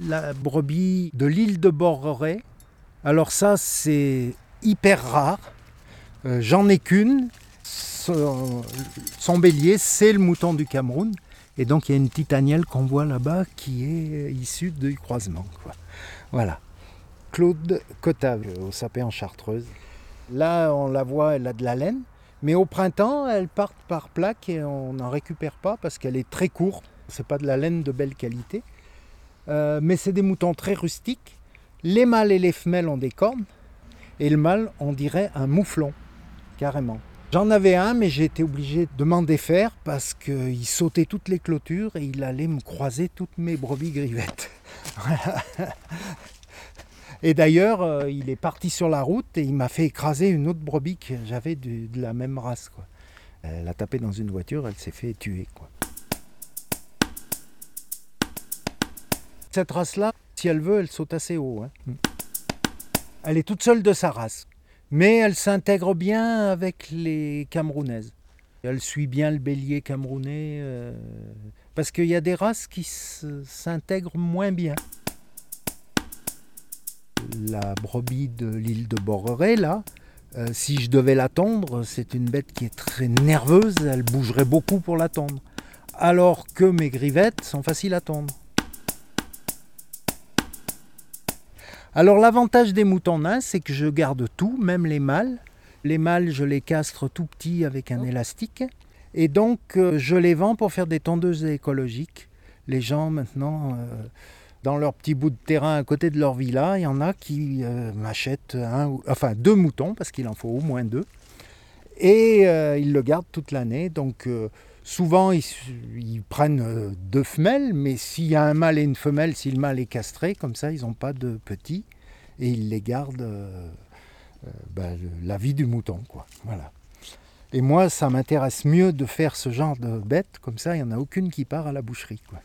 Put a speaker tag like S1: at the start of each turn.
S1: la brebis de l'île de Borreret. Alors ça, c'est hyper rare. Euh, J'en ai qu'une. Son, bélier, c'est le mouton du Cameroun. Et donc il y a une petite qu'on voit là-bas qui est issue du croisement. Voilà. Claude Cotave, au sapé en chartreuse. Là, on la voit, elle a de la laine. Mais au printemps, elles partent par plaque et on n'en récupère pas parce qu'elle est très courte. C'est pas de la laine de belle qualité. Euh, mais c'est des moutons très rustiques. Les mâles et les femelles ont des cornes. Et le mâle, on dirait un mouflon, carrément. J'en avais un, mais j'ai été obligé de m'en défaire parce qu'il sautait toutes les clôtures et il allait me croiser toutes mes brebis grivettes. Et d'ailleurs, euh, il est parti sur la route et il m'a fait écraser une autre brebis que j'avais de, la même race. Elle a tapé dans une voiture, elle s'est fait tuer. Cette race-là, si elle veut, elle saute assez haut. hein. Elle est toute seule de sa race, mais elle s'intègre bien avec les Camerounaises. Elle suit bien le bélier camerounais, euh, parce qu'il y a des races qui s'intègrent moins bien. La brebis de l'île de Borreret, là, euh, si je devais la tondre, c'est une bête qui est très nerveuse, elle bougerait beaucoup pour la tondre. Alors que mes grivettes sont faciles à tondre. Alors l'avantage des moutons nains, c'est que je garde tout, même les mâles. Les mâles, je les castre tout petits avec un élastique. Et donc, euh, je les vends pour faire des tondeuses écologiques. Les gens, maintenant, euh, dans leur petit bout de terrain à côté de leur villa, il y en a qui euh, m'achètent un, enfin deux moutons, parce qu'il en faut au moins deux. Et ils le gardent toute l'année. Donc, souvent, ils, prennent euh, deux femelles, mais s'il y a un mâle et une femelle, si le mâle est castré, comme ça, ils n'ont pas de petits. Et ils les gardent euh, euh, ben, la vie du mouton. Quoi. Voilà. Et moi, ça m'intéresse mieux de faire ce genre de bête, comme ça, il n'y en a aucune qui part à la boucherie. Quoi.